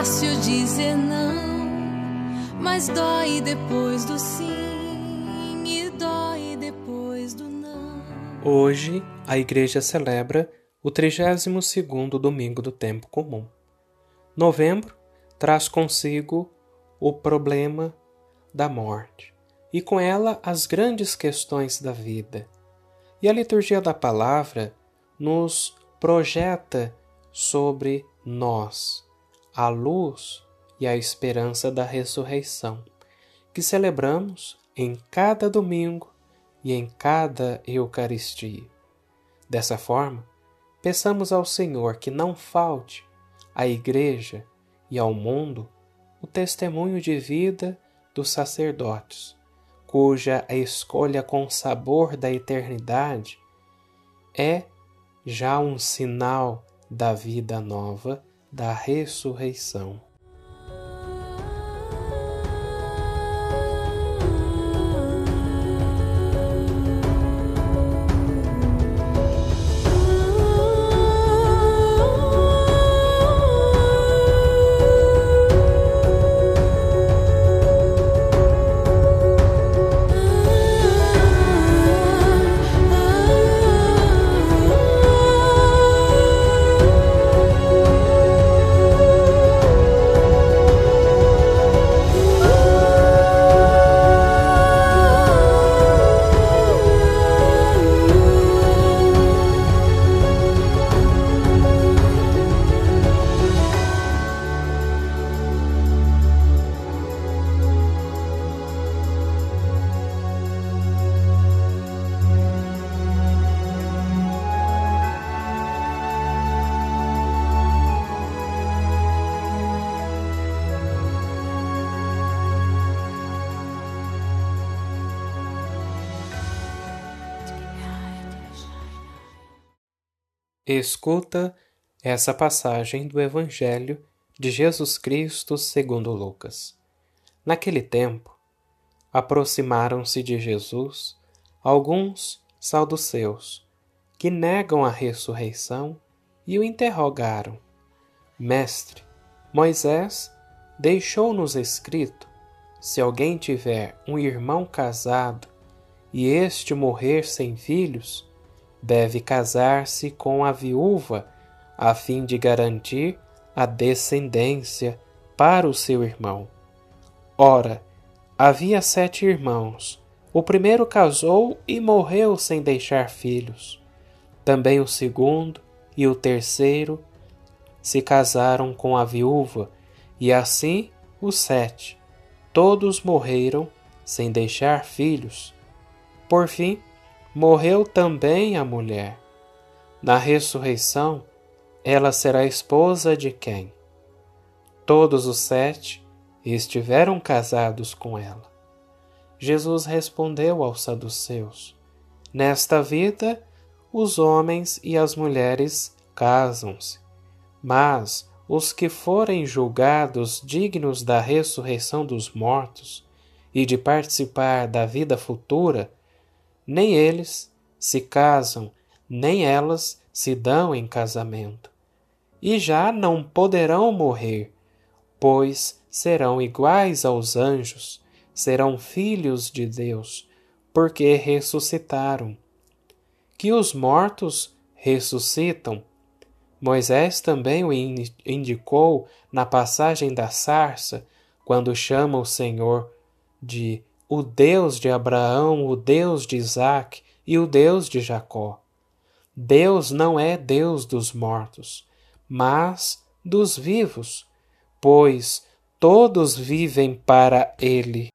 fácil dizer não, mas dói depois do sim e dói depois do não. Hoje, a igreja celebra o 32º domingo do tempo comum. Novembro traz consigo o problema da morte e com ela as grandes questões da vida. E a liturgia da palavra nos projeta sobre nós a luz e a esperança da ressurreição, que celebramos em cada domingo e em cada Eucaristia. Dessa forma, Peçamos ao Senhor que não falte à Igreja e ao mundo o testemunho de vida dos sacerdotes, cuja escolha com sabor da eternidade é já um sinal da vida nova, da ressurreição. Escuta essa passagem do Evangelho de Jesus Cristo segundo Lucas. Naquele tempo, aproximaram-se de Jesus alguns saduceus que negam a ressurreição e o interrogaram: Mestre, Moisés deixou-nos escrito: se alguém tiver um irmão casado e este morrer sem filhos, deve casar-se com a viúva a fim de garantir a descendência para o seu irmão. Ora, havia sete irmãos. O primeiro casou e morreu sem deixar filhos. Também o segundo e o terceiro se casaram com a viúva, e assim os sete. Todos morreram sem deixar filhos. Por fim, morreu também a mulher. Na ressurreição, ela será esposa de quem? Todos os sete estiveram casados com ela. Jesus respondeu aos saduceus: Nesta vida, os homens e as mulheres casam-se, mas os que forem julgados dignos da ressurreição dos mortos e de participar da vida futura, nem eles se casam, nem elas se dão em casamento. E já não poderão morrer, pois serão iguais aos anjos, serão filhos de Deus, porque ressuscitaram. Que os mortos ressuscitam. Moisés também o indicou na passagem da sarça, quando chama o Senhor de o Deus de Abraão, o Deus de Isaac e o Deus de Jacó. Deus não é Deus dos mortos, mas dos vivos, pois todos vivem para Ele.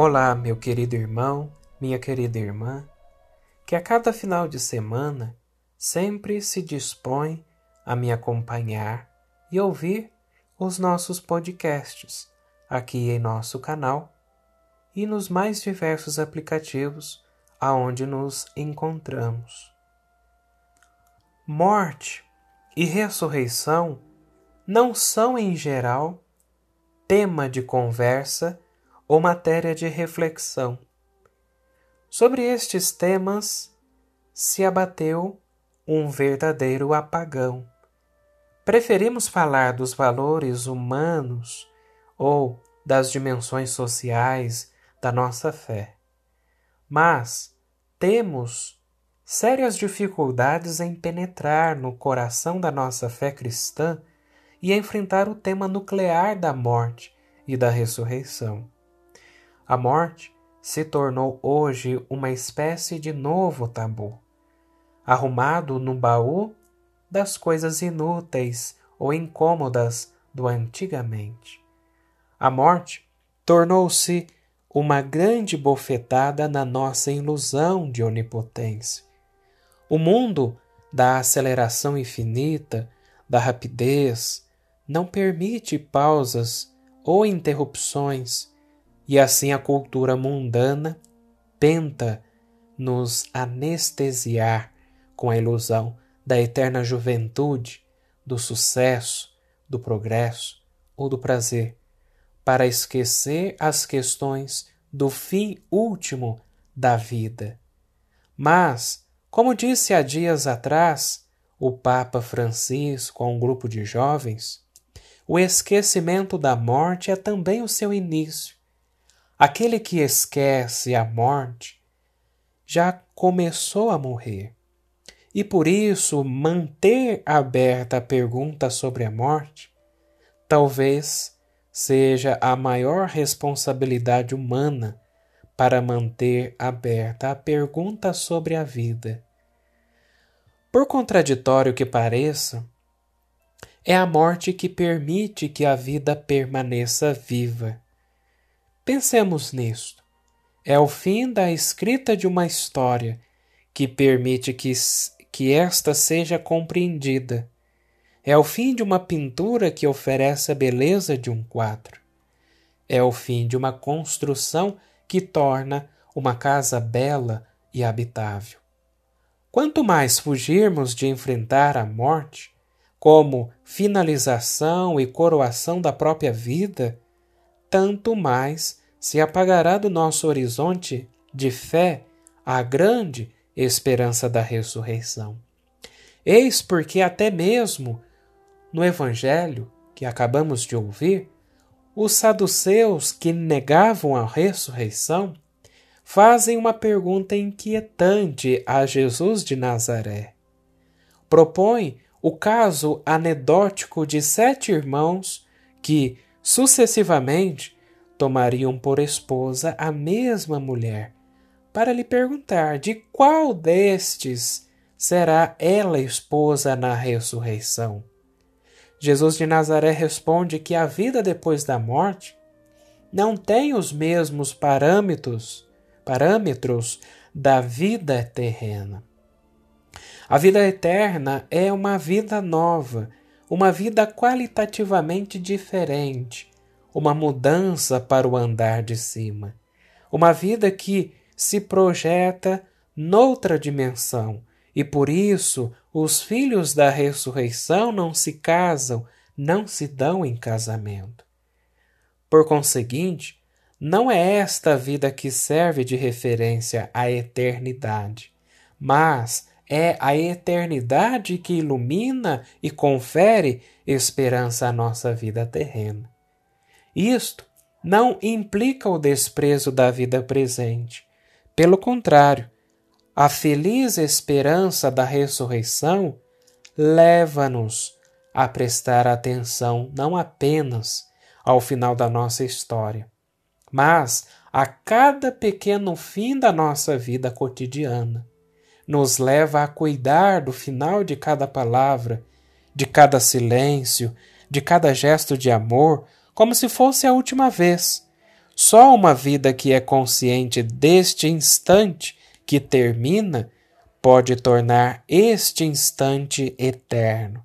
Olá, meu querido irmão, minha querida irmã, que a cada final de semana sempre se dispõe a me acompanhar e ouvir os nossos podcasts aqui em nosso canal e nos mais diversos aplicativos aonde nos encontramos. Morte e ressurreição não são, em geral, tema de conversa ou matéria de reflexão. Sobre estes temas se abateu um verdadeiro apagão. Preferimos falar dos valores humanos ou das dimensões sociais da nossa fé. Mas temos sérias dificuldades em penetrar no coração da nossa fé cristã e enfrentar o tema nuclear da morte e da ressurreição. A morte se tornou hoje uma espécie de novo tabu, arrumado no baú das coisas inúteis ou incômodas do antigamente. A morte tornou-se uma grande bofetada na nossa ilusão de onipotência. O mundo da aceleração infinita, da rapidez, não permite pausas ou interrupções e assim a cultura mundana tenta nos anestesiar com a ilusão da eterna juventude, do sucesso, do progresso ou do prazer, para esquecer as questões do fim último da vida. Mas, como disse há dias atrás o Papa Francisco a um grupo de jovens, o esquecimento da morte é também o seu início Aquele que esquece a morte já começou a morrer. E por isso, manter aberta a pergunta sobre a morte talvez seja a maior responsabilidade humana para manter aberta a pergunta sobre a vida. Por contraditório que pareça, é a morte que permite que a vida permaneça viva. Pensemos nisto. É o fim da escrita de uma história que permite que, que esta seja compreendida. É o fim de uma pintura que oferece a beleza de um quadro. É o fim de uma construção que torna uma casa bela e habitável. Quanto mais fugirmos de enfrentar a morte, como finalização e coroação da própria vida, tanto mais se apagará do nosso horizonte de fé a grande esperança da ressurreição. Eis porque, até mesmo no Evangelho que acabamos de ouvir, os saduceus que negavam a ressurreição fazem uma pergunta inquietante a Jesus de Nazaré. Propõe o caso anedótico de sete irmãos que, sucessivamente, tomariam por esposa a mesma mulher, para lhe perguntar de qual destes será ela esposa na ressurreição. Jesus de Nazaré responde que a vida depois da morte não tem os mesmos parâmetros, parâmetros da vida terrena. A vida eterna é uma vida nova, uma vida qualitativamente diferente, uma mudança para o andar de cima, uma vida que se projeta noutra dimensão, e por isso os filhos da ressurreição não se casam, não se dão em casamento. Por conseguinte, não é esta vida que serve de referência à eternidade, mas é a eternidade que ilumina e confere esperança à nossa vida terrena. Isto não implica o desprezo da vida presente. Pelo contrário, a feliz esperança da ressurreição leva-nos a prestar atenção não apenas ao final da nossa história, mas a cada pequeno fim da nossa vida cotidiana. Nos leva a cuidar do final de cada palavra, de cada silêncio, de cada gesto de amor como se fosse a última vez, Só uma vida que é consciente deste instante que termina pode tornar este instante eterno.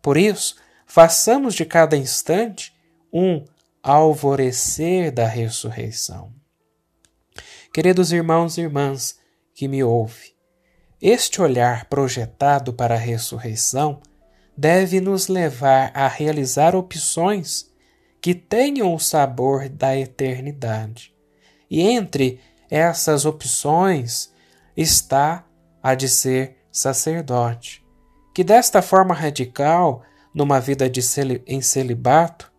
Por isso, façamos de cada instante um alvorecer da ressurreição. Queridos irmãos e irmãs que me ouvem, este olhar projetado para a ressurreição deve nos levar a realizar opções que tenham o sabor da eternidade. E entre essas opções está a de ser sacerdote, que desta forma radical, numa vida de em celibato,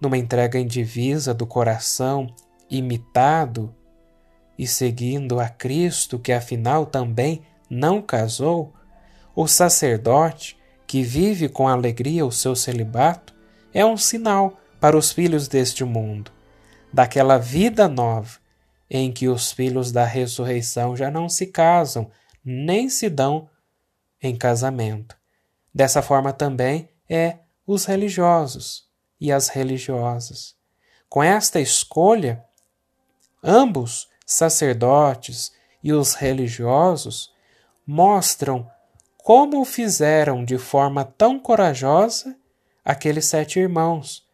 numa entrega indivisa do coração, imitado e seguindo a Cristo, que afinal também não casou, o sacerdote, que vive com alegria o seu celibato, é um sinal para os filhos deste mundo, daquela vida nova em que os filhos da ressurreição já não se casam, nem se dão em casamento. Dessa forma também é os religiosos e as religiosas. Com esta escolha, ambos, sacerdotes e os religiosos, mostram como fizeram de forma tão corajosa aqueles sete irmãos,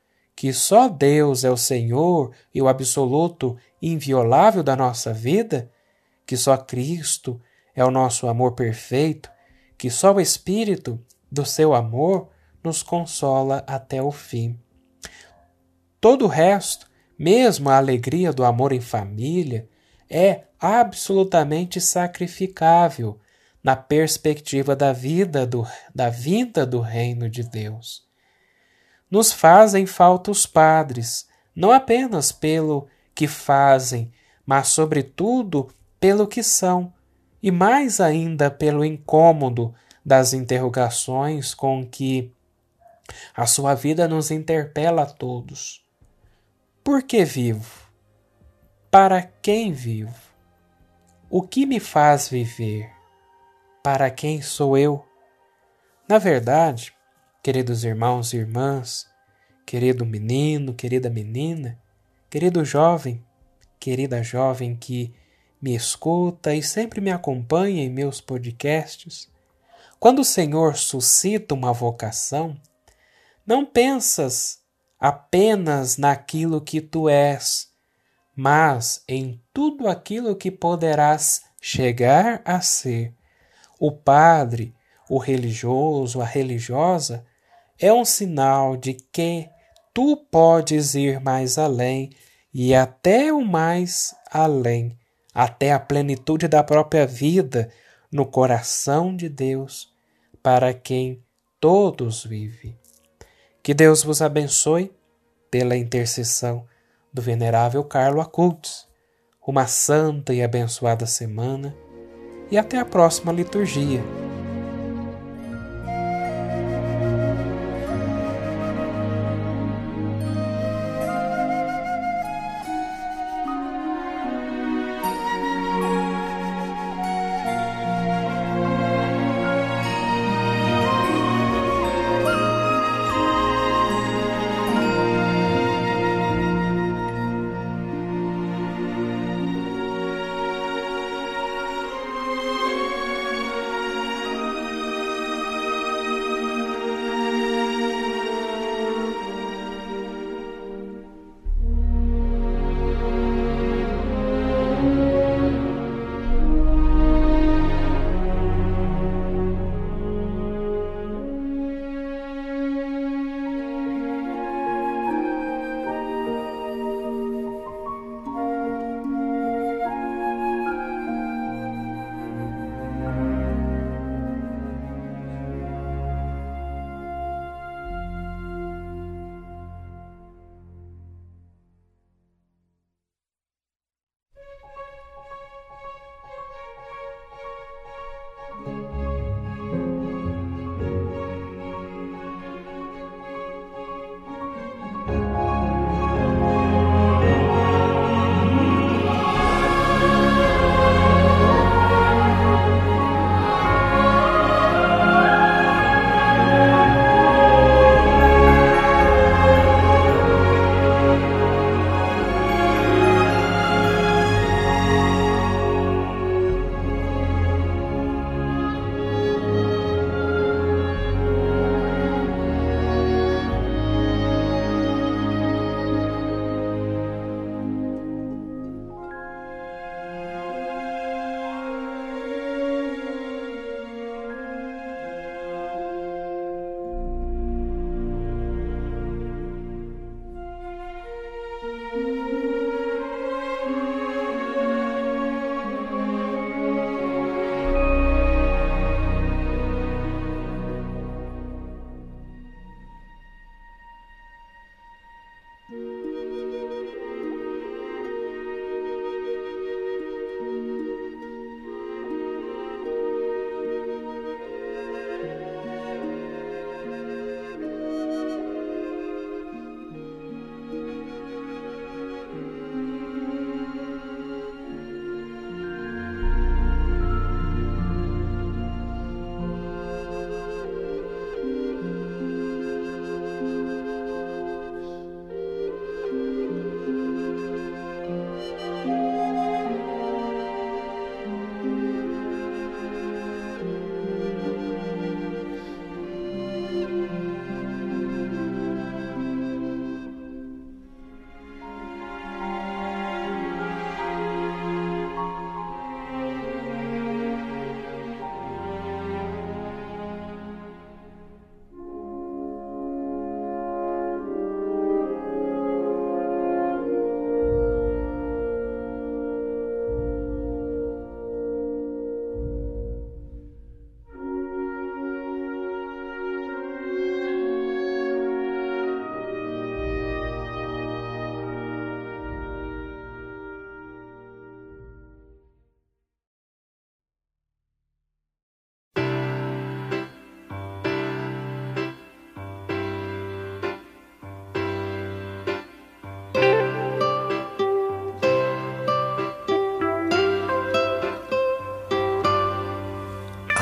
que só Deus é o Senhor e o absoluto inviolável da nossa vida, que só Cristo é o nosso amor perfeito, que só o Espírito do seu amor nos consola até o fim. Todo o resto, mesmo a alegria do amor em família, é absolutamente sacrificável na perspectiva da vida do, da vinda do reino de Deus. Nos fazem falta os padres, não apenas pelo que fazem, mas sobretudo pelo que são, e mais ainda pelo incômodo das interrogações com que a sua vida nos interpela a todos. Por que vivo? Para quem vivo? O que me faz viver? Para quem sou eu? Na verdade, queridos irmãos e irmãs, querido menino, querida menina, querido jovem, querida jovem que me escuta e sempre me acompanha em meus podcasts, quando o Senhor suscita uma vocação, não pensas apenas naquilo que tu és, mas em tudo aquilo que poderás chegar a ser. O padre, o religioso, a religiosa, é um sinal de que tu podes ir mais além e até o mais além, até a plenitude da própria vida no coração de Deus, para quem todos vivem. Que Deus vos abençoe pela intercessão do venerável Carlo Acultes. Uma santa e abençoada semana e até a próxima liturgia.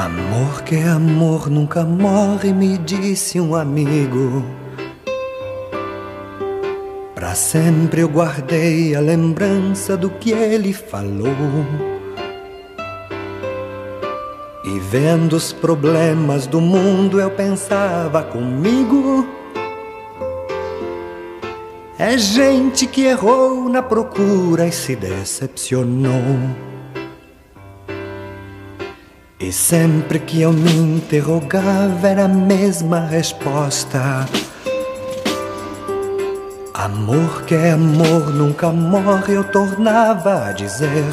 Amor que é amor nunca morre, me disse um amigo. Pra sempre eu guardei a lembrança do que ele falou. E vendo os problemas do mundo, eu pensava comigo. É gente que errou na procura e se decepcionou. E sempre que eu me interrogava era a mesma resposta. Amor que é amor nunca morre, eu tornava a dizer.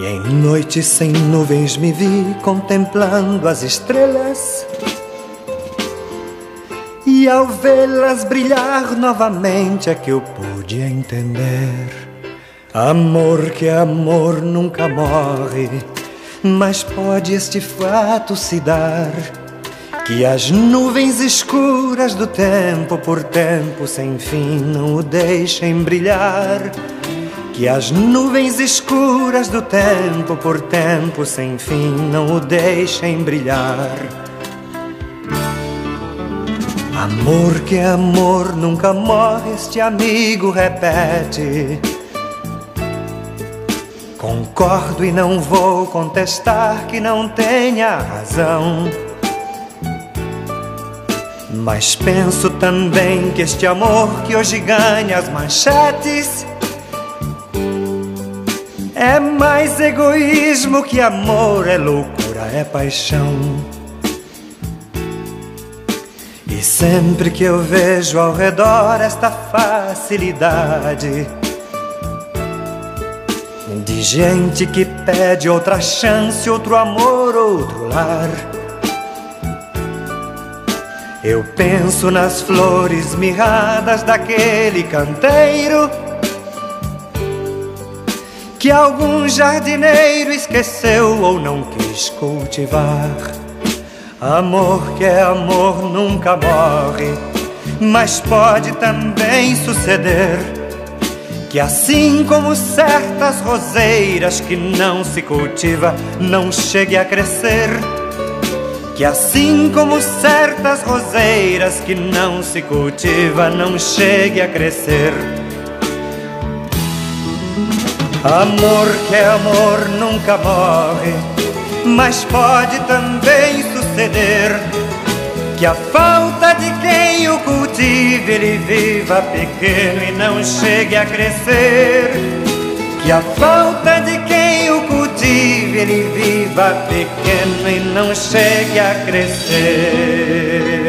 E em noites sem nuvens me vi contemplando as estrelas. E ao vê-las brilhar novamente é que eu pude entender. Amor que amor nunca morre, mas pode este fato se dar. Que as nuvens escuras do tempo por tempo sem fim não o deixem brilhar. Que as nuvens escuras do tempo por tempo sem fim não o deixem brilhar. Amor que amor nunca morre, este amigo repete. Concordo e não vou contestar que não tenha razão. Mas penso também que este amor que hoje ganha as manchetes é mais egoísmo que amor, é loucura, é paixão. E sempre que eu vejo ao redor esta facilidade de gente que pede outra chance, outro amor, outro lar. Eu penso nas flores mirradas daquele canteiro que algum jardineiro esqueceu ou não quis cultivar. Amor que é amor nunca morre, mas pode também suceder que assim como certas roseiras que não se cultiva não chegue a crescer, que assim como certas roseiras que não se cultiva não chegue a crescer. Amor que é amor nunca morre, mas pode também suceder que a falta de quem o cultive ele viva pequeno e não chegue a crescer. Que a falta de quem o cultive ele viva pequeno e não chegue a crescer.